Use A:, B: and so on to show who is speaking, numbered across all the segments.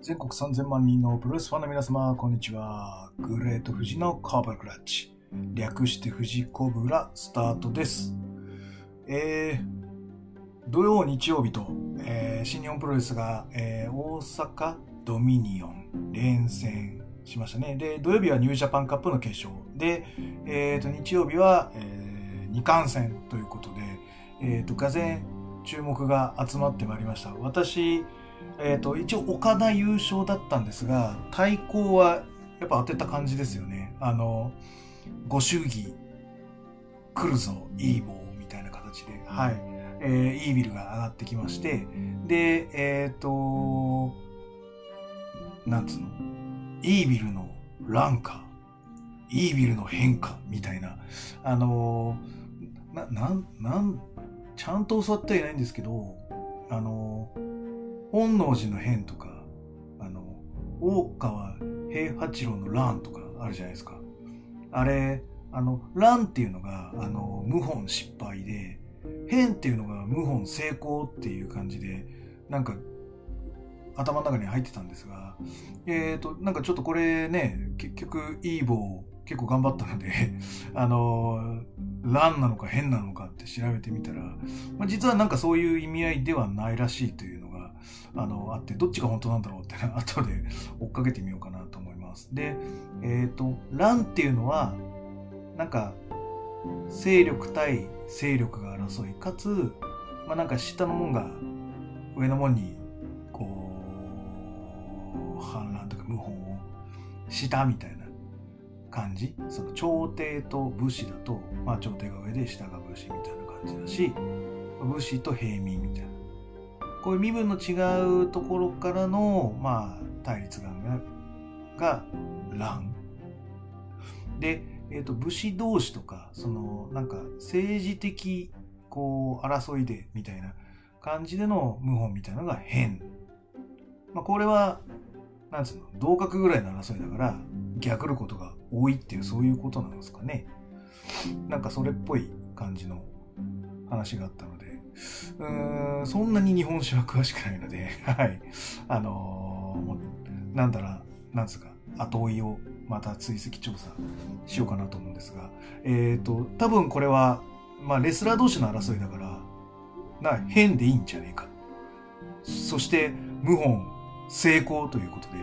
A: 全国3000万人のプロレスファンの皆様、こんにちは。グレート富士のカーブラクラッチ。略して富士コブラスタートです。えー、土曜、日曜日と、えー新日本プロレスが、えー大阪ドミニオン連戦しましたね。で、土曜日はニュージャパンカップの決勝。で、えーと、日曜日は、えー、二冠戦ということで、えーと、がぜ注目が集まってまいりました。私、えーと、一応岡田優勝だったんですが、対抗はやっぱ当てた感じですよね。あの、ご祝儀来るぞ、いい棒みたいな形で、はい。えー、イービルが上がってきまして、で、えっ、と、なんつうの、イービルの乱化、イービルの変化みたいな、あのーな、なん、なん、ちゃんと教わってはいないんですけど、あのー本能寺の変とか、あの、大川平八郎の乱とかあるじゃないですか。あれ、あの、乱っていうのが、あの、謀反失敗で、変っていうのが謀反成功っていう感じで、なんか、頭の中に入ってたんですが、えっ、と、なんかちょっとこれね、結局、いい棒結構頑張ったので、あの、乱なのか変なのかって調べてみたら、まあ、実はなんかそういう意味合いではないらしいというのが、あの、あって、どっちが本当なんだろうって、後で追っかけてみようかなと思います。で、えっ、と、乱っていうのは、なんか、勢力対勢力が争い、かつ、まあなんか下の門が上の門に、こう、反乱とか謀反をしたみたいな感じ。その朝廷と武士だと、まあ朝廷が上で下が武士みたいな感じだし、武士と平民みたいな。こういう身分の違うところからの、まあ、対立が、が乱。で、えっ、と、武士同士とか、その、なんか、政治的、こう、争いで、みたいな感じでの謀反みたいなのが変。まあ、これは、なんつうの、同格ぐらいの争いだから、逆ることが多いっていう、そういうことなんですかね。なんかそれっぽい感じの話があったので、うん、そんなに日本史は詳しくないので、はい。あのーなんだら、なんつうか、後追いをまた追跡調査しようかなと思うんですが、えっ、と、多分これは、まあ、レスラー同士の争いだから、な、変でいいんじゃねえか。そして、謀反成功ということで、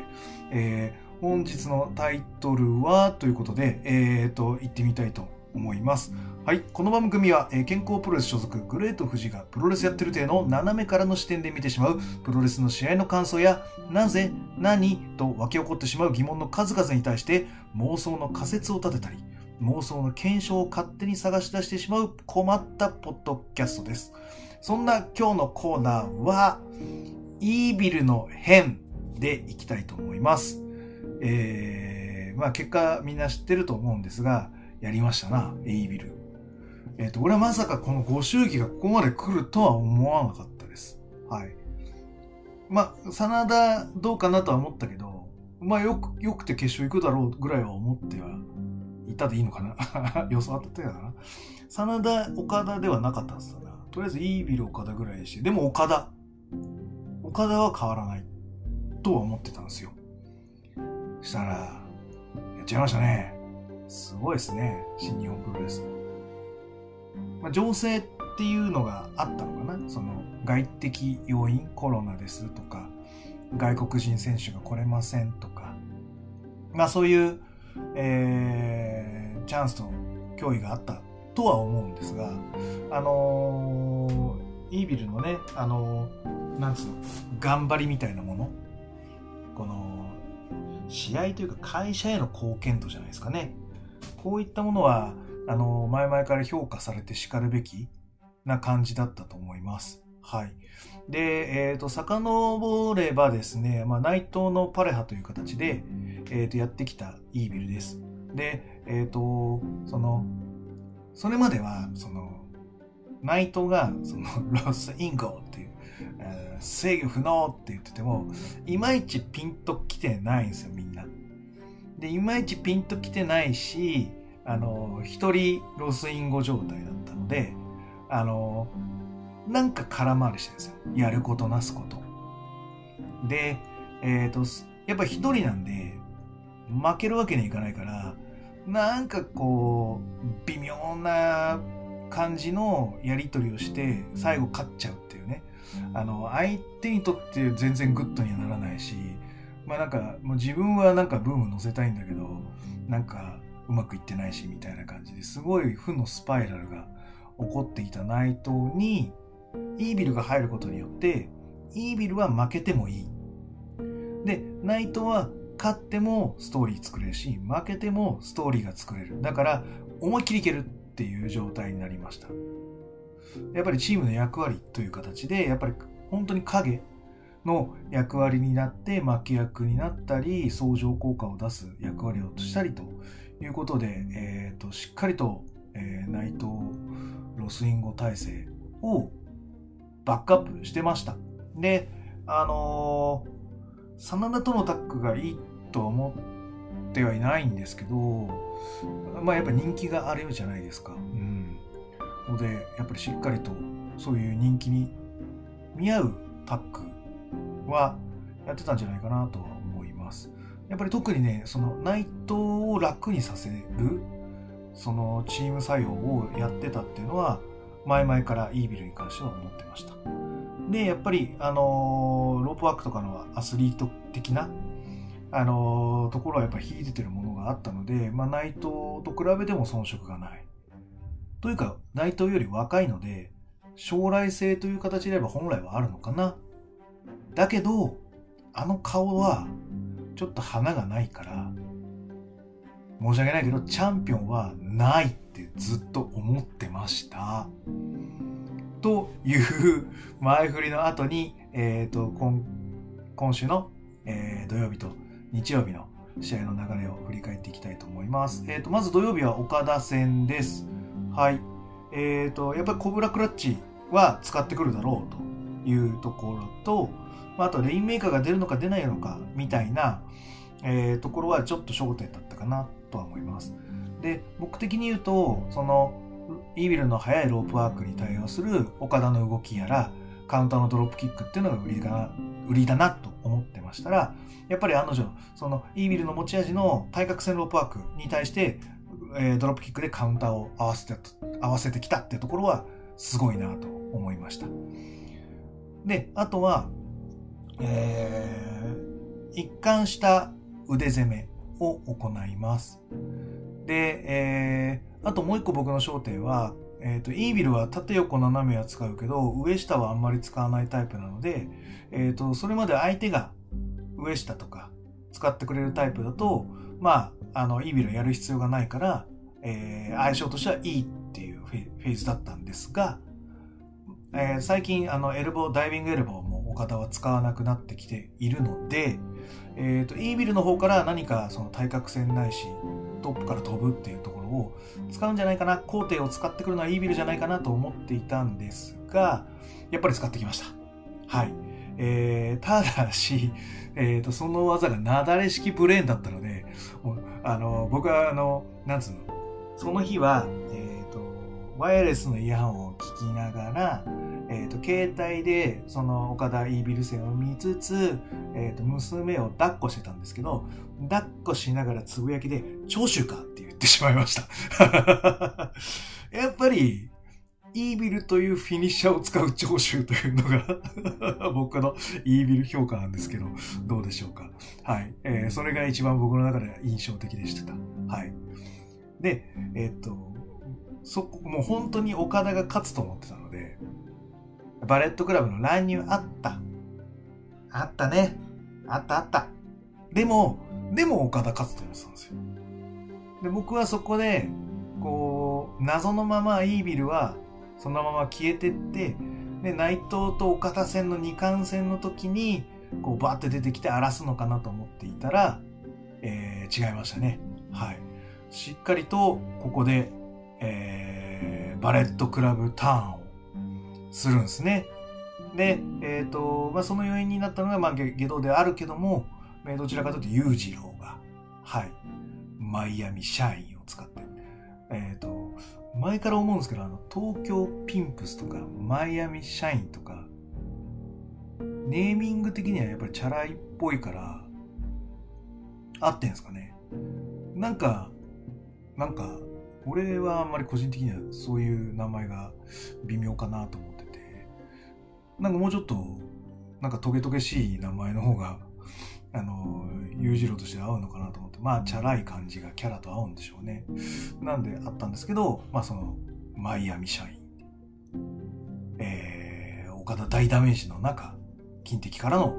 A: えー本日のタイトルは、ということで、えっ、と、行ってみたいと思います。はい。この番組は、えー健康プロレス所属グレート富士がプロレスやってる体の斜めからの視点で見てしまうプロレスの試合の感想や、なぜ、何と湧き起こってしまう疑問の数々に対して妄想の仮説を立てたり、妄想の検証を勝手に探し出してしまう困ったポッドキャストです。そんな今日のコーナーは、イービルの変でいきたいと思います。えー、まあ結果みんな知ってると思うんですが、やりましたな、エイビル。えっ、と、俺はまさかこのご祝儀がここまで来るとは思わなかったです。はい。まあ、真田どうかなとは思ったけど、まあよく、よくて決勝行くだろうぐらいは思ってはいたでいいのかな 予想当たってたかな真田、岡田ではなかったはずだな。とりあえずイービル岡田ぐらいでし、でも岡田。岡田は変わらないとは思ってたんですよ。したら、やっちゃいましたね。すごいですね。新日本プロレス。まあ、情勢っていうのがあったのかなその外的要因、コロナですとか、外国人選手が来れませんとか、まあそういう、えーチャンスと脅威があったとは思うんですが、あのーイービルのね、あのーなんつうの、頑張りみたいなもの、この、試合というか会社への貢献度じゃないですかね。こういったものは、あの、前々から評価されて叱るべきな感じだったと思います。はい。で、えっ、と、遡ればですね、まあ、内藤のパレハという形で、えっ、と、やってきたイービルです。で、えっ、と、その、それまでは、その、内藤が、その、ロスインゴっていう、えー制御不能って言ってても、いまいちピンときてないんですよ、みんな。で、いまいちピンときてないし、あの、一人ロスインゴ状態だったので、あの、なんか空回りしてるんですよ。やることなすこと。で、えっ、と、やっぱ一人なんで、負けるわけにはいかないから、なんかこう、微妙な感じのやり取りをして、最後勝っちゃうっていうね。あの、相手にとって全然グッドにはならないし、まあなんか、もう自分はなんかブーム乗せたいんだけど、なんかうまくいってないしみたいな感じですごい負のスパイラルが起こっていた内藤に、イービルが入ることによって、イービルは負けてもいい。で、内藤は勝ってもストーリー作れるし、負けてもストーリーが作れる。だから、思いっきりいけるっていう状態になりました。やっぱりチームの役割という形で、やっぱり本当に影の役割になって巻役になったり、相乗効果を出す役割をしたりということで、えっ、と、しっかりと、えー、内藤ロスインゴ体制をバックアップしてました。で、あの、真田とのタッグがいいとは思ってはいないんですけど、まあやっぱ人気があるじゃないですか。うん。ので、やっぱりしっかりとそういう人気に見合うタッグはやってたんじゃないかなとは思います。やっぱり特にね、その内藤を楽にさせる、そのチーム作用をやってたっていうのは、前々からイービルに関しては思ってました。で、やっぱり、あのロープワークとかのアスリート的な、あのところはやっぱり秀でてるものがあったので、まあ、内藤と比べても遜色がない。というか、内藤より若いので、将来性という形で言えば本来はあるのかな。だけど、あの顔は、ちょっと花がないから、申し訳ないけど、チャンピオンはないってずっと思ってました。という前振りの後に、えっ、ー、と、今、今週の、えー、土曜日と日曜日の試合の流れを振り返っていきたいと思います。えっ、ー、と、まず土曜日は岡田戦です。はい。えっ、と、やっぱりコブラクラッチは使ってくるだろうというところと、あとレインメーカーが出るのか出ないのかみたいな、えー、ところはちょっと焦点だったかなとは思います。で、僕的に言うと、その、イービルの速いロープワークに対応する岡田の動きやら、カウンターのドロップキックっていうのが売りだ売りだなと思ってましたら、やっぱり案の定、そのイービルの持ち味の対角線ロープワークに対して、えー、ドロップキックでカウンターを合わせて、合わせてきたってところはすごいなと思いました。で、あとは、えー、一貫した腕攻めを行います。で、えー、あともう一個僕の焦点は、えっ、ー、と、イービルは縦横斜めは使うけど、上下はあんまり使わないタイプなので、えっ、ー、と、それまで相手が上下とか使ってくれるタイプだと、まあ、あの、イービルやる必要がないから、えー、相性としてはいいっていうフェーズだったんですが、えー、最近、あの、エルボー、ダイビングエルボーも岡田は使わなくなってきているので、えっ、ー、と、イービルの方から何かその対角線ないし、トップから飛ぶっていうところを使うんじゃないかな、工程を使ってくるのはイービルじゃないかなと思っていたんですが、やっぱり使ってきました。はい。えー、ただし、えっ、ー、と、その技がなだれ式ブレーンだったので、あの、僕はあの、なんつうの、その日は、えっ、ー、と、ワイヤレスのイヤホンを聞きながら、え、ー、と、携帯で、その岡田イービル戦を見つつ、え、ー、と、娘を抱っこしてたんですけど、抱っこしながらつぶやきで、長州か？って言ってしまいました。やっぱり、イービルというフィニッシャーを使う長州というのが 僕のイービル評価なんですけど、どうでしょうか。はい。えー、それが一番僕の中で印象的でした。はい。で、えっ、と、そこ、もう本当に岡田が勝つと思ってたので、バレットクラブの乱入あった。あったね。あったあった。でも、でも岡田勝つと思ってたんですよ。で、僕はそこで、こう、謎のままイービルは、そのまま消えてって、で、内藤と岡田戦の二冠戦の時に、こう、バーって出てきて荒らすのかなと思っていたら、えー、違いましたね。はい。しっかりと、ここで、えー、バレットクラブターンをするんですね。で、えっ、ー、と、まあ、その要因になったのが、まあ、下道であるけども、えどちらかというと裕次郎が、はい、マイアミ社員を使って、えっ、ー、と、前から思うんですけど、あの、東京ピンプスとか、マイアミ社員とか、ネーミング的にはやっぱりチャラいっぽいから合ってんすかね。なんかなんか俺はあんまり個人的にはそういう名前が微妙かなと思って。なんかもうちょっとなんかトゲトゲしい名前の方があの裕次郎として合うのかなと思ってまあチャラい感じがキャラと合うんでしょうね。なんであったんですけどまあそのマイアミ社員。えー、岡田大ダメージの中金敵からの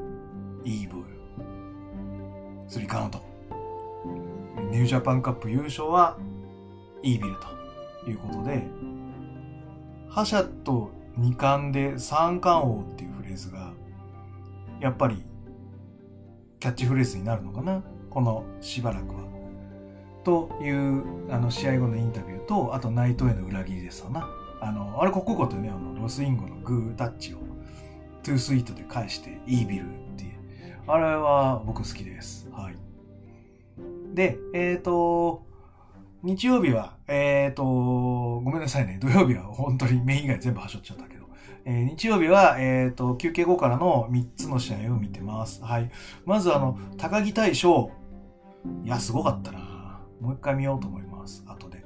A: イーブル。3カウント。ニュージャパンカップ優勝はイービルということで覇者と二冠で三冠王っていうフレーズがやっぱりキャッチフレーズになるのかな？このしばらくは。というあの試合後のインタビューとあとナイトへの裏切りですわな。あのあれここことねあのロスインゴのグータッチをトゥースイートで返してイービルっていうあれは僕好きです。はい。で、えっ、ー、と、日曜日は、えっ、ー、と、ごめんなさいね。土曜日は本当にメイン以外全部はしょっちゃったけど。えー、日曜日は、えっ、ー、と、休憩後からの3つの試合を見てます。はい。まずあの、高木大将。いや、すごかったな。もう一回見ようと思います。後で。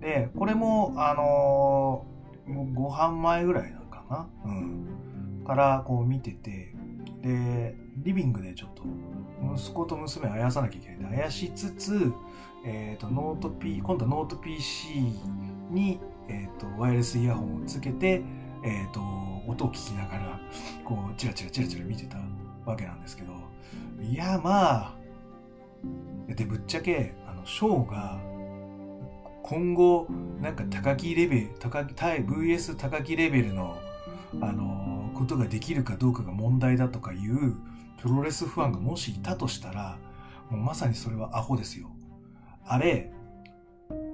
A: で、これも、あのー、ご飯前ぐらいなのかな。うん。から、こう見てて、で、リビングでちょっと、息子と娘をあやさなきゃいけないんで、あやしつつ、えっ、ー、と、ノート P、今度はノート PC に、えっ、ー、と、ワイヤレスイヤホンをつけて、えっ、ー、と、音を聞きながら、こう、チラチラチラチラ見てたわけなんですけど、いや、まあ、で、ぶっちゃけ、あの、ショーが、今後、なんか高木レベル、高木、対 VS 高木レベルの、あの、ことができるかどうかが問題だとかいう、プロレスファンがもしいたとしたら、もうまさにそれはアホですよ。あれ、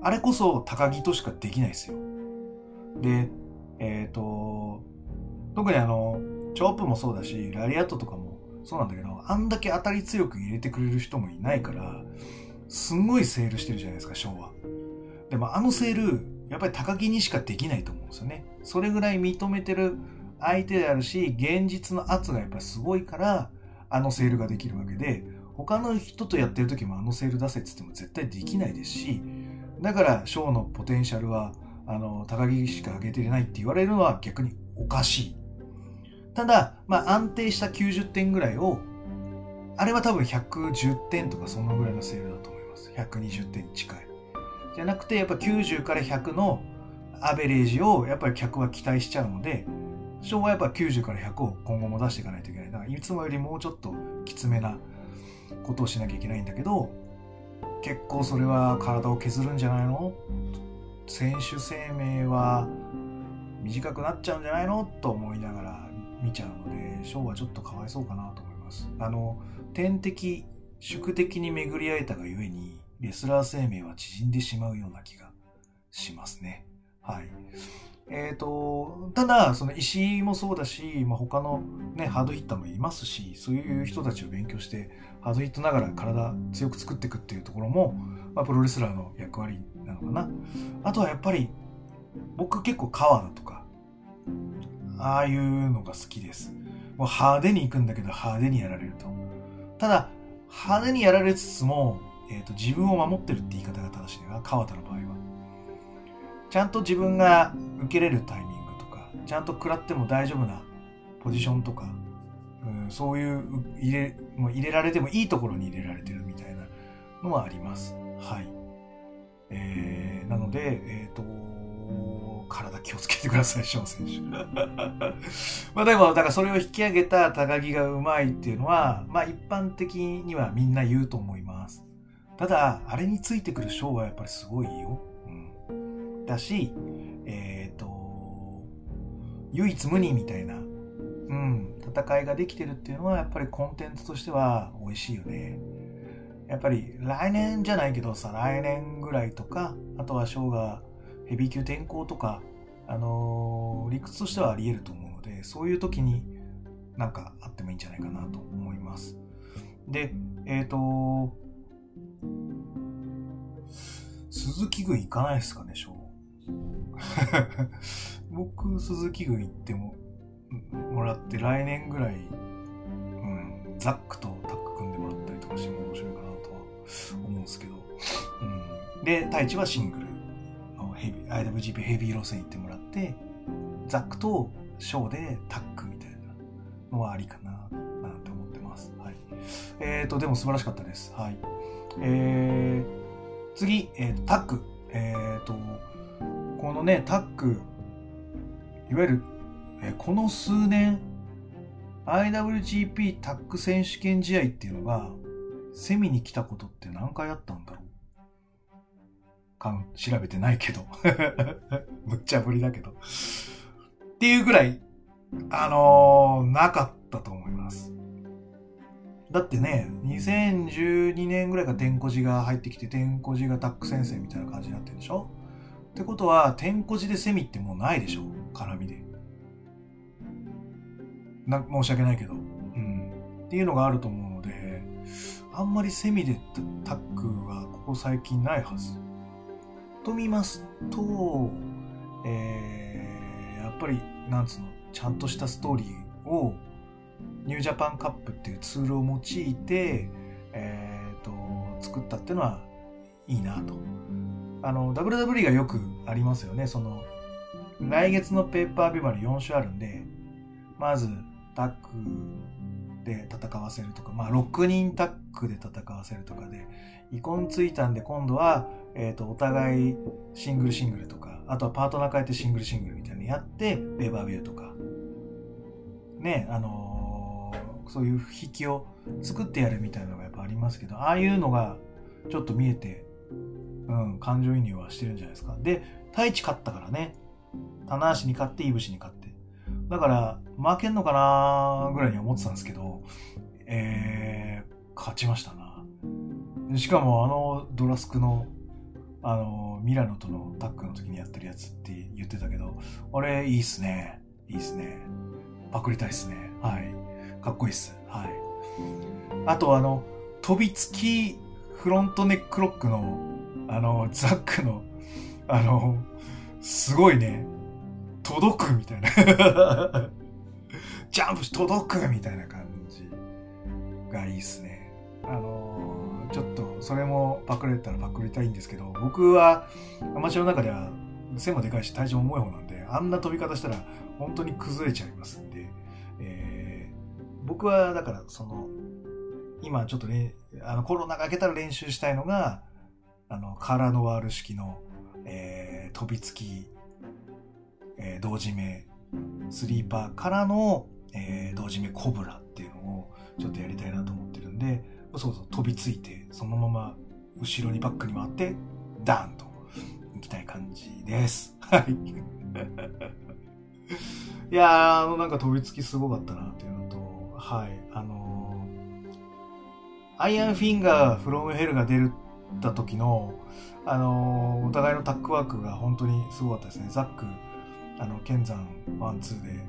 A: あれこそ高木としかできないですよ。で、えっ、ー、と、特にあの、チョープもそうだし、ラリアットとかもそうなんだけど、あんだけ当たり強く入れてくれる人もいないから、すんごいセールしてるじゃないですか、ショーは。でもあのセール、やっぱり高木にしかできないと思うんですよね。それぐらい認めてる相手であるし、現実の圧がやっぱりすごいから、あのセールができるわけで、他の人とやってる時もあのセール出せって言っても絶対できないですし、だからショーのポテンシャルは、あの、高木しか上げてないって言われるのは逆におかしい。ただ、まあ安定した90点ぐらいを、あれは多分110点とかそのぐらいのセールだと思います。120点近い。じゃなくて、やっぱ90から100のアベレージをやっぱり客は期待しちゃうので、昭和はやっぱ90から100を今後も出していかないといけない。だからいつもよりもうちょっときつめなことをしなきゃいけないんだけど、結構それは体を削るんじゃないの？選手生命は短くなっちゃうんじゃないの？と思いながら見ちゃうので、ショーはちょっとかわいそうかなと思います。あの、天敵、宿敵に巡り会えたがゆえに、レスラー生命は縮んでしまうような気がしますね。はい。えっ、ー、と、ただ、その石井もそうだし、まあ、他のね、ハードヒッターもいますし、そういう人たちを勉強して、ハードヒットながら体強く作っていくっていうところも、まあ、プロレスラーの役割なのかな。あとはやっぱり、僕結構川田とか、ああいうのが好きです。もう派手に行くんだけど派手にやられると。ただ、派手にやられつつも、えっ、ー、と、自分を守ってるって言い方が正しいな、川田の場合は。ちゃんと自分が受けれるタイミングとか、ちゃんと食らっても大丈夫なポジションとか、うん、そういう入れ、もう入れられてもいいところに入れられてるみたいなのはあります。はい。えー、なので、えっ、ー、と、体気をつけてください、ショー選手。まあでも、だからそれを引き上げた高木がうまいっていうのは、まあ一般的にはみんな言うと思います。ただ、あれについてくるショーはやっぱりすごいよ。うん。だし、えっ、ー、と、唯一無二みたいな、うん、戦いができてるっていうのはやっぱりコンテンツとしては美味しいよね。やっぱり来年じゃないけどさ、来年ぐらいとか、あとはショーがヘビー級転向とか、あのー、理屈としてはあり得ると思うので、そういう時になんかあってもいいんじゃないかなと思います。で、えっ、ー、と、鈴木軍行かないですかね、ショー。僕、鈴木軍行ってももらって来年ぐらい、うん、ザックとタッグ組んでもらったりとかしても面白いかなとは思うんですけど、うん、で太一はシングルのヘビ IWGP ヘビー路線行ってもらってザックとショーでタッグみたいなのはありかななんて思ってます。はい。えーとでも素晴らしかったです。はい。えー、次、えーと、タッグ。えーとこのねタッグいわゆるこの数年 IWGP タッグ選手権試合っていうのがセミに来たことって何回あったんだろう？かん調べてないけど。むっちゃぶりだけど。っていうぐらいあのー、なかったと思います。だってね2012年ぐらいから天こ寺が入ってきて天こ寺がタッグ先生みたいな感じになってるでしょ？ってことは天こ寺でセミってもうないでしょ？絡みで。な申し訳ないけど、うん。っていうのがあると思うので、あんまりセミでタックはここ最近ないはず。と見ますと、えー、やっぱり、なんつうの、ちゃんとしたストーリーを、ニュージャパンカップっていうツールを用いて、えー、と、作ったっていうのはいいなと。あの、WWE がよくありますよね。その、来月のペーパービューまで4種あるんで、まず、タッグで戦わせるとか、まあ、6人タッグで戦わせるとかで、イコンついたんで今度は、えっ、ー、と、お互いシングルシングルとか、あとはパートナー変えてシングルシングルみたいなのやって、ベーバービューとか、ね、あのー、そういう引きを作ってやるみたいなのがやっぱありますけど、ああいうのがちょっと見えて、うん、感情移入はしてるんじゃないですか。で、太一勝ったからね、棚橋に勝って、いぶしに勝って。だから、負けんのかなぐらいに思ってたんですけど、えー、勝ちましたな。しかもあのドラスクの、あの、ミラノとのタッグの時にやってるやつって言ってたけど、あれ、いいっすね。いいっすね。パクりたいっすね。はい。かっこいいっす。はい。あとあの、飛びつきフロントネックロックの、あの、ザックの、あの、すごいね、届くみたいなジャンプし届くみたいな感じがいいっすね。あのー、ちょっとそれもパクれたらパクりたいんですけど、僕はアマチュアの中では背もでかいし体重も重い方なんで、あんな飛び方したら本当に崩れちゃいますんで、えー、僕はだからその、今ちょっとね、あのコロナが明けたら練習したいのが、あの、カラノワール式の、えー、飛びつきえー、胴締めスリーパーからの、えー、胴締めコブラっていうのをちょっとやりたいなと思ってるんで、そうそう飛びついて、そのまま後ろにバックに回って、ダーンと行きたい感じです。はい。いやー、あのなんか飛びつきすごかったなっていうのと、はい、あのー、アイアンフィンガーフロムヘルが出るった時の、あのー、お互いのタッグワークが本当にすごかったですね。ザック、あの剣山ワンツーで、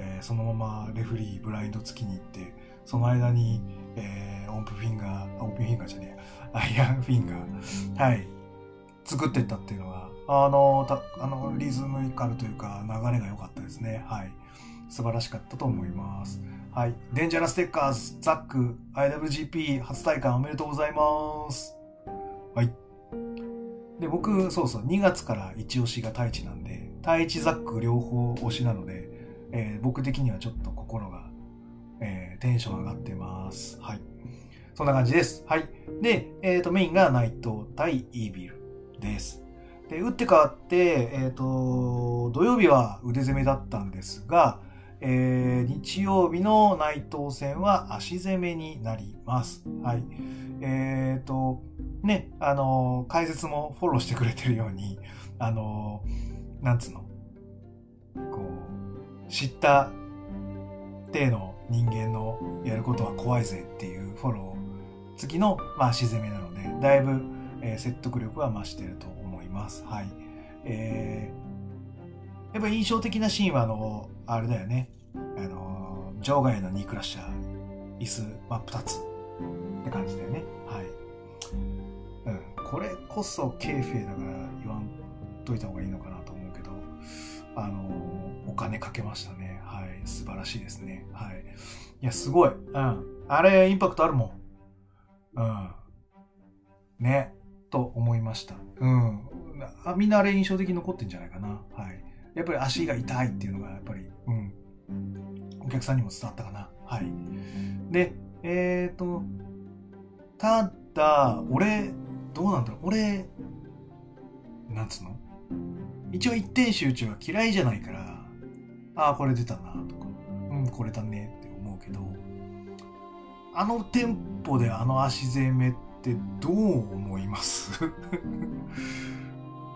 A: えー、そのままレフリーブラインド付きに行ってその間に、えー、オンフィンガーオンプフィンガーじゃねえ アイアンフィンガーはい作ってったっていうのはあのたあのリズムカルというか流れが良かったですねはい素晴らしかったと思いますはい。デンジャラステッカーズ、ザック、IWGP 初戴冠おめでとうございます。はい。で、僕、そうそう、2月から一押しが太一なんで、対一ザック両方推しなので、えー、僕的にはちょっと心が、えー、テンション上がってます。はい。そんな感じです。はい。で、えっ、ー、と、メインがナイト対イービルです。で、打って変わって、えっ、と、土曜日は腕攻めだったんですが、えー、日曜日の内藤戦は足攻めになります。はい。えっ、ー、と、ね、あの解説もフォローしてくれてるように、あのなんつうの、こう、知った体の人間のやることは怖いぜっていうフォロー付きの、まあ、足攻めなので、だいぶ、えー、説得力は増してると思います。はい。えー、やっぱ印象的なシーンは、あの、あれだよね。あの、場外のニークラッシャー、椅子真っ二つって感じだよね。はい。うん。これこそケーフェイだから言わんといた方がいいのかなと思うけど、あの、お金かけましたね。はい。素晴らしいですね。はい。いや、すごい。うん。あれ、インパクトあるもん。うん。ね。と思いました。うん。あみんなあれ印象的に残ってんじゃないかな。はい。やっぱり足が痛いっていうのが、やっぱり、うん。お客さんにも伝わったかな。はい。で、えっ、ー、と、ただ、俺、どうなんだろう。俺、なんつうの？一応一点集中は嫌いじゃないから、ああ、これ出たなとか、うん、これだねって思うけど、あのテンポであの足攻めってどう思います？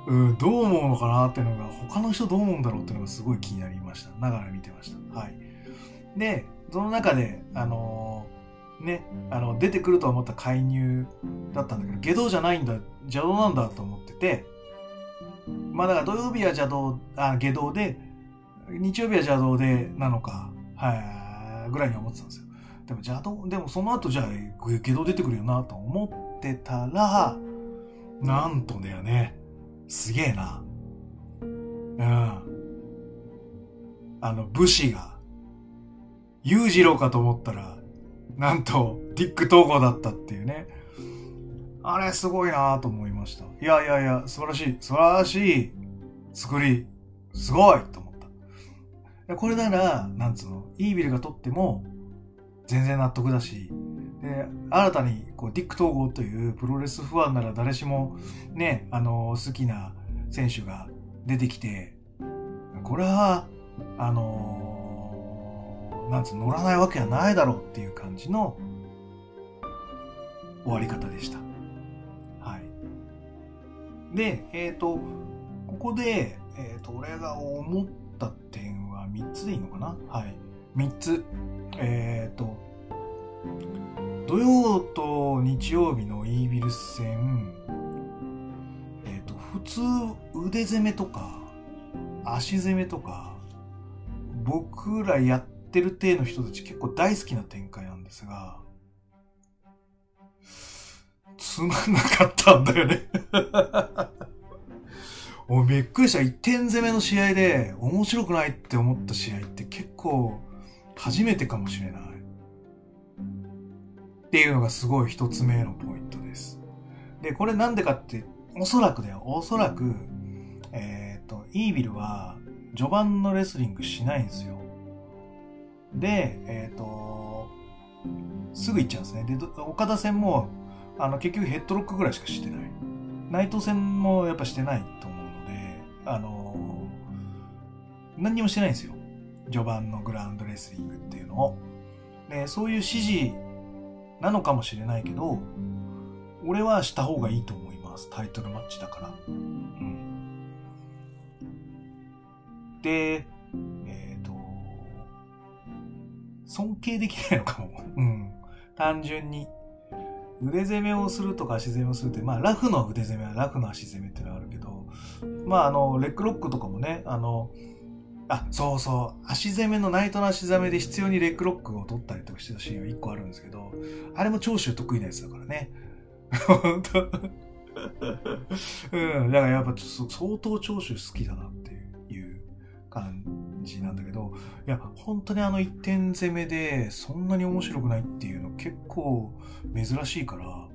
A: うん、どう思うのかなっていうのが、他の人どう思うんだろうっていうのがすごい気になりました。ながら見てました。はい。で、その中で、あのー、ね、あの、出てくると思った介入だったんだけど、下道じゃないんだ、邪道なんだと思ってて、まあだから土曜日は邪道、あ、下道で、日曜日は邪道でなのか、はい、ぐらいに思ってたんですよ。でも邪道、でもその後じゃあ下道出てくるよなと思ってたら、なんとだよね。すげえな。うん。あの、武士が、裕次郎かと思ったら、なんと、ディック統合だったっていうね。あれ、すごいなと思いました。いやいやいや、素晴らしい、素晴らしい作り、すごいとこれなら、なんつうの、イービルが取っても、全然納得だし、で、新たに、こう、ディック統合というプロレスファンなら誰しも、ね、あの、好きな選手が出てきて、これは、あのなんつう乗らないわけはないだろうっていう感じの終わり方でした。はい。で、えっ、ー、と、ここで、えっ、ー、と、俺が思った点は3つでいいのかな？はい。3つ。えっ、ー、と、土曜と日曜日のイービル戦、えっ、ー、と、普通腕攻めとか、足攻めとか、僕らやってる体の人たち結構大好きな展開なんですが、つまんなかったんだよねおびっくりした。1点攻めの試合で面白くないって思った試合って結構初めてかもしれない。っていうのがすごい一つ目のポイントです。で、これなんでかって、おそらくだよ。おそらく、えっ、ー、と、イービルは序盤のレスリングしないんですよ。で、えっ、ー、と、すぐ行っちゃうんですね。で、岡田戦も、あの、結局ヘッドロックぐらいしかしてない。内藤戦もやっぱしてないと思うので、あの何にもしてないんですよ。序盤のグラウンドレスリングっていうのを。で、そういう指示なのかもしれないけど、俺はした方がいいと思います。タイトルマッチだから。うん。で、えっ、ー、と、尊敬できないのかも。うん。単純に。腕攻めをするとか足攻めをするって、まあ、ラフの腕攻めはラフの足攻めってのはある、まあ、あの、レッグロックとかもね、あの、あ、そうそう。足攻めのナイトの足攻めで必要にレッグロックを取ったりとかしてたシーンは一個あるんですけど、あれも長州得意なやつだからね。本当うん。だからやっぱ相当長州好きだなっていう感じなんだけど、いや、本当にあの一点攻めでそんなに面白くないっていうの結構珍しいから、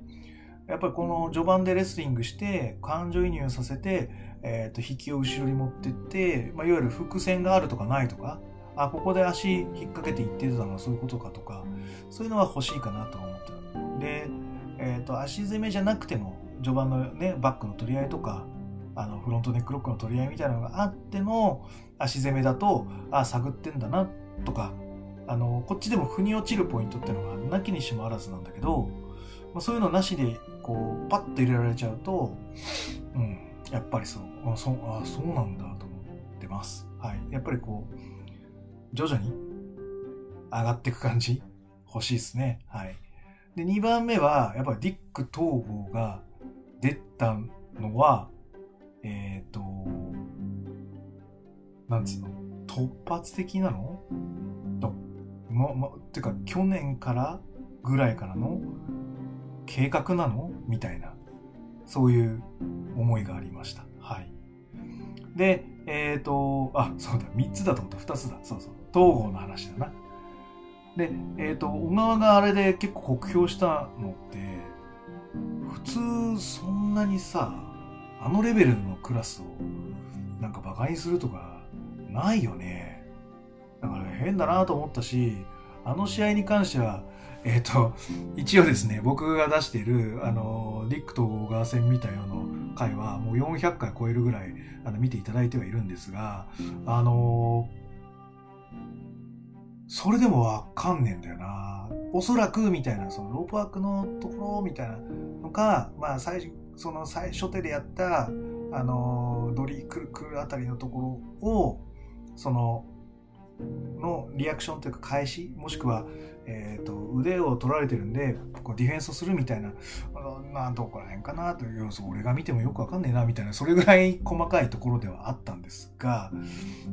A: やっぱりこの序盤でレスリングして感情移入させてえっ、ー、と、引きを後ろに持ってって、まあ、いわゆる伏線があるとかないとか、あ、ここで足引っ掛けていってたのはそういうことかとか、そういうのは欲しいかなと思った。で、えっ、ー、と、足攻めじゃなくても、序盤のね、バックの取り合いとか、あの、フロントネックロックの取り合いみたいなのがあっての足攻めだと、あ、探ってんだな、とか、あの、こっちでも腑に落ちるポイントっていうのがなきにしもあらずなんだけど、まあ、そういうのなしで、こう、パッと入れられちゃうと、うん、やっぱりそう、あそうあそうなんだと思ってます。はい。やっぱりこう、徐々に上がっていく感じ欲しいですね。はい。で、2番目は、やっぱりディック統合が出たのは、えっ、ー、と、なんつうの？突発的なの？と、ま、ま、てか、去年からぐらいからの計画なの？みたいな、そういう思いがありました。で、えっ、ー、と、あ、そうだ、3つだと思った、2つだ。そうそう。東郷の話だな。で、えっ、ー、と、小川があれで結構酷評したのって、普通そんなにさ、あのレベルのクラスをなんか馬鹿にするとかないよね。だから変だなと思ったし、あの試合に関しては、えっ、ー、と、一応ですね、僕が出している、あの、ディックと小川戦見たような回は、もう400回超えるぐらい、あの、見ていただいてはいるんですが、あの、それでもわかんねえんだよな。おそらく、みたいな、そのロープワークのところ、みたいなのか、まあ、最初、その最初手でやった、あの、ドリークルクルあたりのところを、その、のリアクションというか返し、もしくは、え、ー、と、腕を取られてるんで、こうディフェンスをするみたいな、あなんどこら辺かなという要素、俺が見てもよくわかんねえな、みたいな、それぐらい細かいところではあったんですが、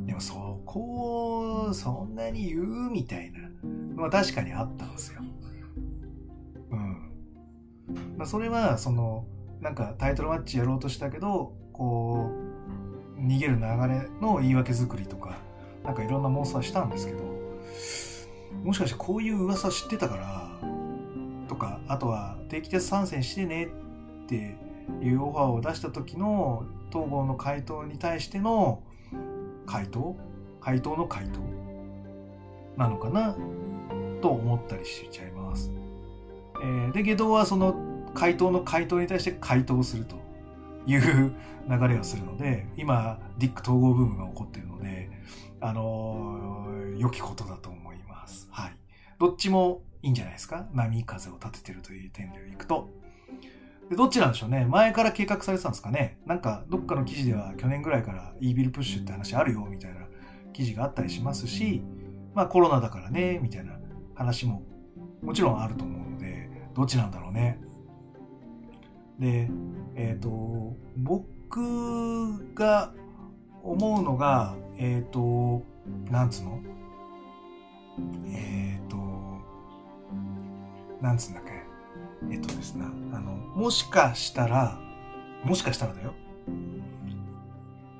A: でもそこをそんなに言うみたいなのは確かにあったんですよ。うん。まあ、それは、その、なんかタイトルマッチやろうとしたけど、こう、逃げる流れの言い訳作りとか、なんかいろんな妄想はしたんですけど、もしかしてこういう噂知ってたから、とか、あとは定期テスト参戦してねっていうオファーを出した時の統合の回答に対しての回答？回答の回答？なのかな？と思ったりしちゃいます。えー、で、下道はその回答の回答に対して回答するという流れをするので、今、ディック統合ブームが起こっているので、あのー、良きことだと思います。はい。どっちもいいんじゃないですか？波風を立ててるという点でいくと。で、どっちなんでしょうね？前から計画されてたんですかね？なんか、どっかの記事では去年ぐらいからイービルプッシュって話あるよ、みたいな記事があったりしますし、まあコロナだからね、みたいな話ももちろんあると思うので、どっちなんだろうね？で、えっ、ー、と、僕が思うのが、えっ、ー、と、なんつうの？えっ、ー、と、なんつうんだっけ？えっ、とですね、あの、もしかしたら、もしかしたらだよ。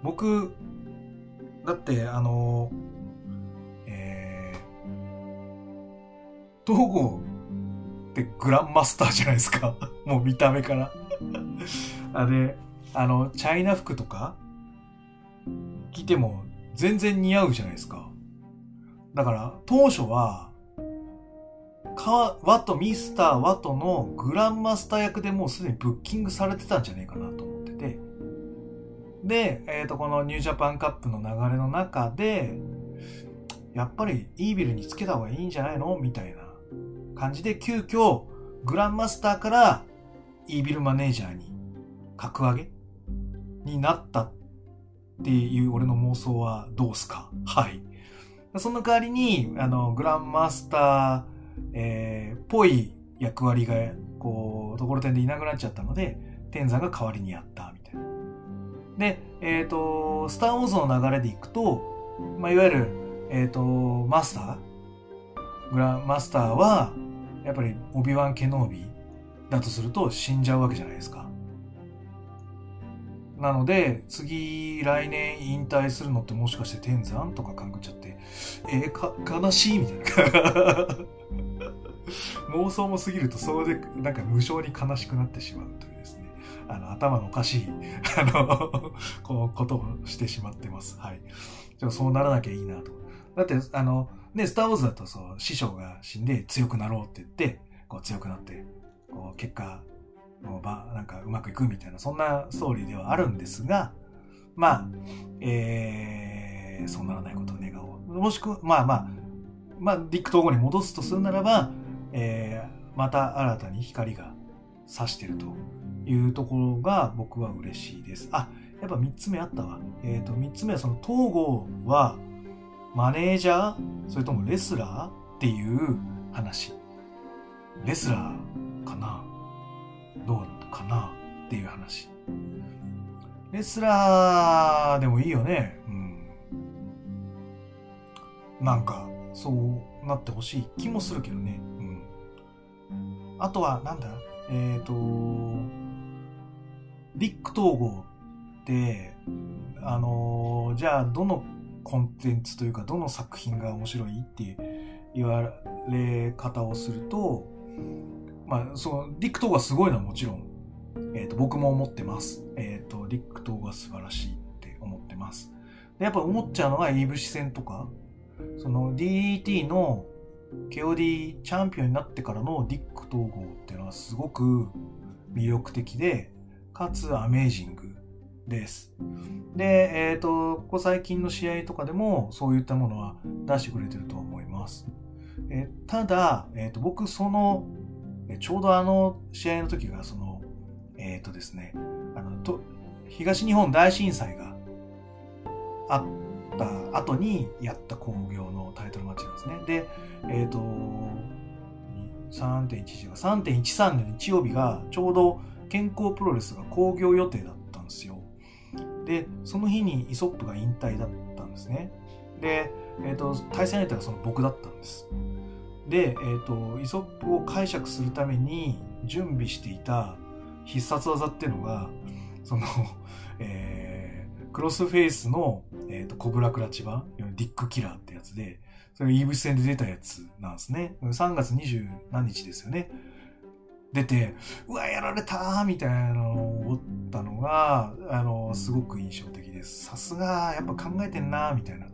A: 僕、だって、あの、えー、東郷ってグランマスターじゃないですか。もう見た目から あれ、あの、チャイナ服とか着ても全然似合うじゃないですか。だから当初は、かワト、ミスターワトのグランマスター役でもうすでにブッキングされてたんじゃねえかなと思ってて。で、えっ、ー、と、このニュージャパンカップの流れの中で、やっぱりイービルにつけた方がいいんじゃないのみたいな感じで急遽グランマスターからイービルマネージャーに格上げになったっっていう俺の妄想はどうすか？はい。その代わりに、あの、グランマスター、えー、ぽい役割が、こう、ところてんでいなくなっちゃったので、天山が代わりにやった、みたいな。で、えっ、ー、と、スターウォーズの流れでいくと、まあ、いわゆる、えっ、ー、と、マスター？グランマスターは、やっぱり、オビワン・ケノービだとすると死んじゃうわけじゃないですか。なので、次、来年引退するのってもしかして天山とか勘ぐっちゃって、えー、か、悲しいみたいな。妄想も過ぎると、それで、なんか無性に悲しくなってしまうというですね。あの、頭のおかしい、あの、このことをしてしまってます。はい。じゃそうならなきゃいいなと。だって、あの、ね、スターウォーズだとそう、師匠が死んで強くなろうって言って、こう強くなって、こう、結果、もうば、なんかうまくいくみたいな、そんなストーリーではあるんですが、まあ、えー、そうならないことを願おう。もしくは、まあまあ、まあ、ディック統合に戻すとするならば、えー、また新たに光が差してるというところが僕は嬉しいです。あ、やっぱ3つ目あったわ。えっ、ー、と、3つ目はその統合は、マネージャーそれともレスラーっていう話。レスラーかなどうかなっていう話。レスラーでもいいよね。うん。なんか、そうなってほしい気もするけどね。うん。あとは、なんだ？えっ、ー、と、リック統合って、あのー、じゃあ、どのコンテンツというか、どの作品が面白いって言われ方をすると、まあ、その、ディック・トーがすごいのはもちろん、えっ、ー、と、僕も思ってます。えっ、ー、と、ディック・トーが素晴らしいって思ってます。で、やっぱ思っちゃうのが、イーブシ戦とか、その DDT の KOD チャンピオンになってからのディック統合っていうのはすごく魅力的で、かつアメージングです。で、えっ、ー、と、ここ最近の試合とかでもそういったものは出してくれてると思います。えただ、えっ、ー、と、僕その、ちょうどあの試合の時がその、えっ、ー、とですね、あの、と、東日本大震災があった後にやった工業のタイトルマッチなんですね。で、えっ、ー、と、3.11が3.13の日曜日がちょうど健康プロレスが興行予定だったんですよ。で、その日にイソップが引退だったんですね。で、えっ、ー、と、対戦相手がその僕だったんです。で、え、ー、と、イソップを解釈するために準備していた必殺技っていうのが、その、えー、クロスフェイスの、え、ー、と、コブラクラチバ、ディックキラーってやつで、それイーブス戦で出たやつなんですね。3月20何日ですよね。出て、うわ、やられたーみたいなのを思ったのが、あの、すごく印象的です。さすが、やっぱ考えてんなーみたいな。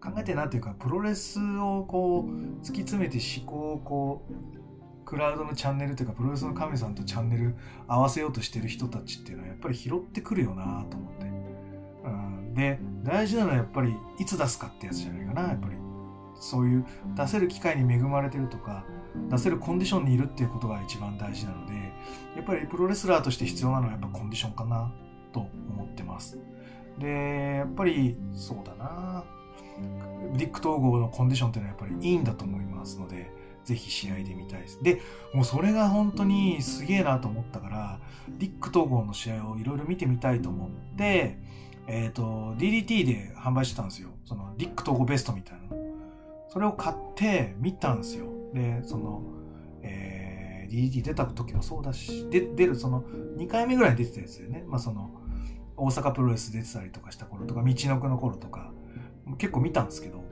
A: 考えてなっていうか、プロレスをこう、突き詰めて思考をこう、クラウドのチャンネルというか、プロレスの神さんとチャンネル合わせようとしてる人たちっていうのは、やっぱり拾ってくるよなと思って。うん、で、大事なのはやっぱり、いつ出すかってやつじゃないかな、やっぱり。そういう出せる機会に恵まれてるとか、出せるコンディションにいるっていうことが一番大事なので、やっぱりプロレスラーとして必要なのはやっぱコンディションかなと思ってます。で、やっぱりそうだなディック統合のコンディションっていうのはやっぱりいいんだと思いますので、ぜひ試合で見たいです。で、もうそれが本当にすげえなと思ったから、ディック統合の試合をいろいろ見てみたいと思って、えっ、ー、と、DDT で販売してたんですよ。その、ディック統合ベストみたいなそれを買って見たんですよ。で、その、えー、DDT 出た時もそうだし、で、出るその、2回目ぐらいに出てたやつでね、まあその、大阪プロレス出てたりとかした頃とか、道のくの頃とか、結構見たんですけど、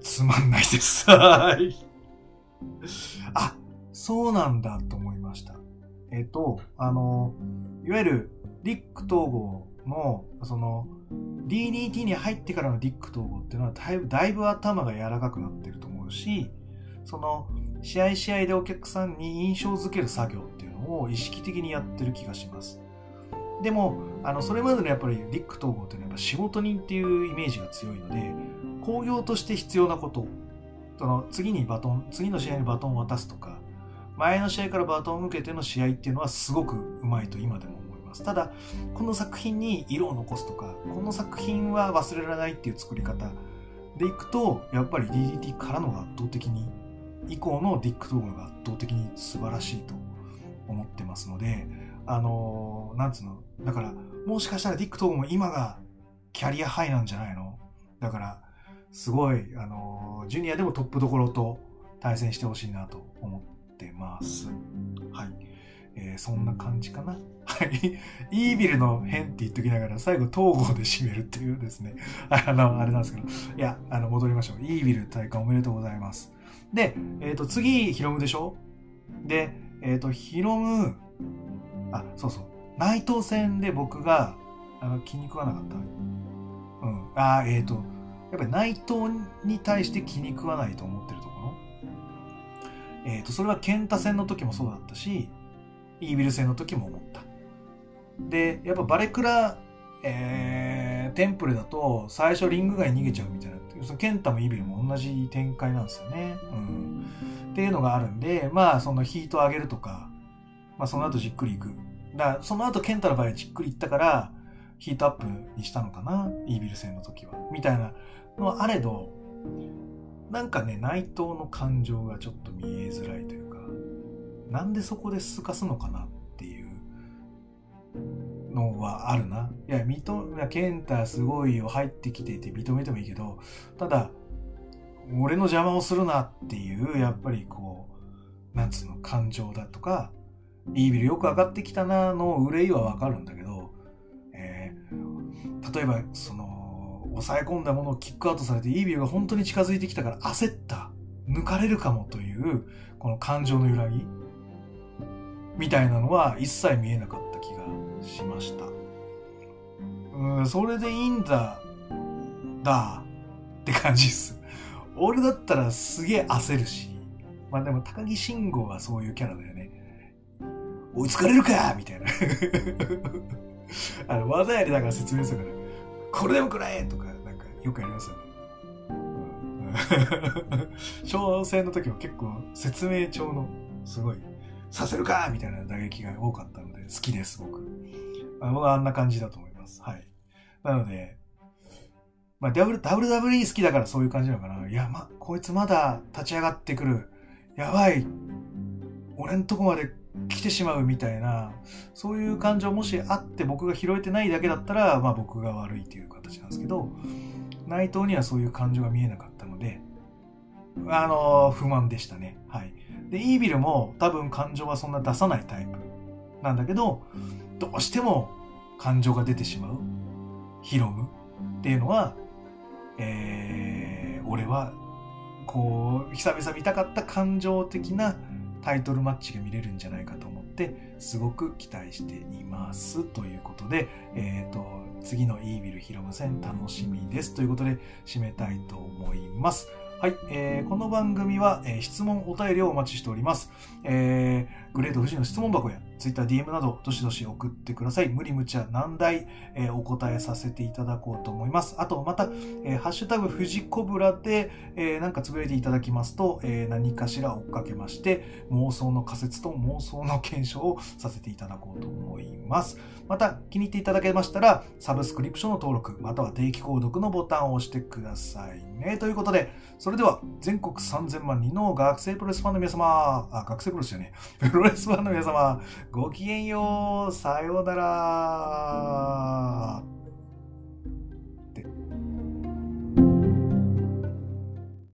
A: つまんないです。はい。あ、そうなんだと思いました。えっ、と、あの、いわゆる、リック統合の、その、DDT に入ってからのディック統合っていうのはだいぶだいぶ頭が柔らかくなってると思うし、その試合試合でお客さんに印象づける作業っていうのを意識的にやってる気がします。でも、あの、それまでのやっぱりディック統合っていうのはやっぱ仕事人っていうイメージが強いので、工業として必要なこと、その次にバトン、次の試合にバトンを渡すとか、前の試合からバトンを受けての試合っていうのはすごくうまいと今でも思います。ただ、この作品に色を残すとか、この作品は忘れられないっていう作り方でいくと、やっぱり DDT からのが圧倒的に、以降のディック動画が圧倒的に素晴らしいと思ってますので、あのー、なんつうの、だから、もしかしたらディック動画も今がキャリアハイなんじゃないの？だから、すごい、あの、ジュニアでもトップどころと対戦してほしいなと思ってます。はい。えー、そんな感じかな？はい。イービルの変って言っときながら、最後統合で締めるっていうですね。あの、あれなんですけど。いや、あの、戻りましょう。イービル体感おめでとうございます。で、えっ、ー、と、次、ヒロムでしょ？で、えっ、ー、と、ヒロム、あ、そうそう。内藤戦で僕が、あの、気に食わなかった。うん。ああ、えっ、ー、と、やっぱり内藤に対して気に食わないと思ってるところ。えっ、と、それは健太戦の時もそうだったし、イービル戦の時も思った。で、やっぱバレクラ、えー、テンプレだと最初リング外逃げちゃうみたいな。そのケンタもイービルも同じ展開なんですよね。うん。っていうのがあるんで、まあそのヒート上げるとか、まあその後じっくりいく。だその後ケンタの場合はじっくりいったから、ヒートアップにしたのかなイービル戦の時は。みたいなのはあれど、なんかね、内藤の感情がちょっと見えづらいというか、なんでそこですかすのかなっていうのはあるな。いや、認め、ケンタすごいよ、入ってきていて認めてもいいけど、ただ、俺の邪魔をするなっていう、やっぱりこう、なんつうの、感情だとか、イービルよく上がってきたなの憂いはわかるんだけど、えー、例えば、その、抑え込んだものをキックアウトされて、イービルが本当に近づいてきたから焦った。抜かれるかもという、この感情の揺らぎみたいなのは一切見えなかった気がしました。うん、それでいいんだ、だ、って感じです。俺だったらすげえ焦るし、まあでも高木慎吾はそういうキャラだよね。追いつかれるかみたいな。あの、技やりだから説明するから、これでもくらえとか、なんかよくやりますよね。小戦の時も結構説明帳のすごいさせるかみたいな打撃が多かったので好きです、僕。あ僕はあんな感じだと思います。はい。なので、まあ、WWE 好きだからそういう感じなのかな。いや、ま、こいつまだ立ち上がってくる。やばい。俺んとこまで来てしまうみたいな、そういう感情もしあって僕が拾えてないだけだったら、まあ僕が悪いという形なんですけど、内藤にはそういう感情が見えなかったので、あの、不満でしたね。はい。で、イービルも多分感情はそんな出さないタイプなんだけど、どうしても感情が出てしまう。ヒロムっていうのは、えー、俺は、こう、久々見たかった感情的なタイトルマッチが見れるんじゃないかと思って、すごく期待しています。ということで、えっ、ー、と、次のイービルヒロム戦楽しみです。ということで、締めたいと思います。はい、えー、この番組は、えー、質問、お便りをお待ちしております。えー、グレート富士の質問箱や Twitter、DM など、どしどし送ってください。無理無茶難題、えー、お答えさせていただこうと思います。あと、また、えー、ハッシュタグ富士コブラで、えー、なんかつぶやいていただきますと、えー、何かしら追っかけまして、妄想の仮説と妄想の検証をさせていただこうと思います。また、気に入っていただけましたら、サブスクリプションの登録、または定期購読のボタンを押してくださいね。ということで、それでは、全国3000万人の学生プロレスファンの皆様、あ、学生プロレスじゃねプロレスファンの皆様、ごきげんよう。さようなら。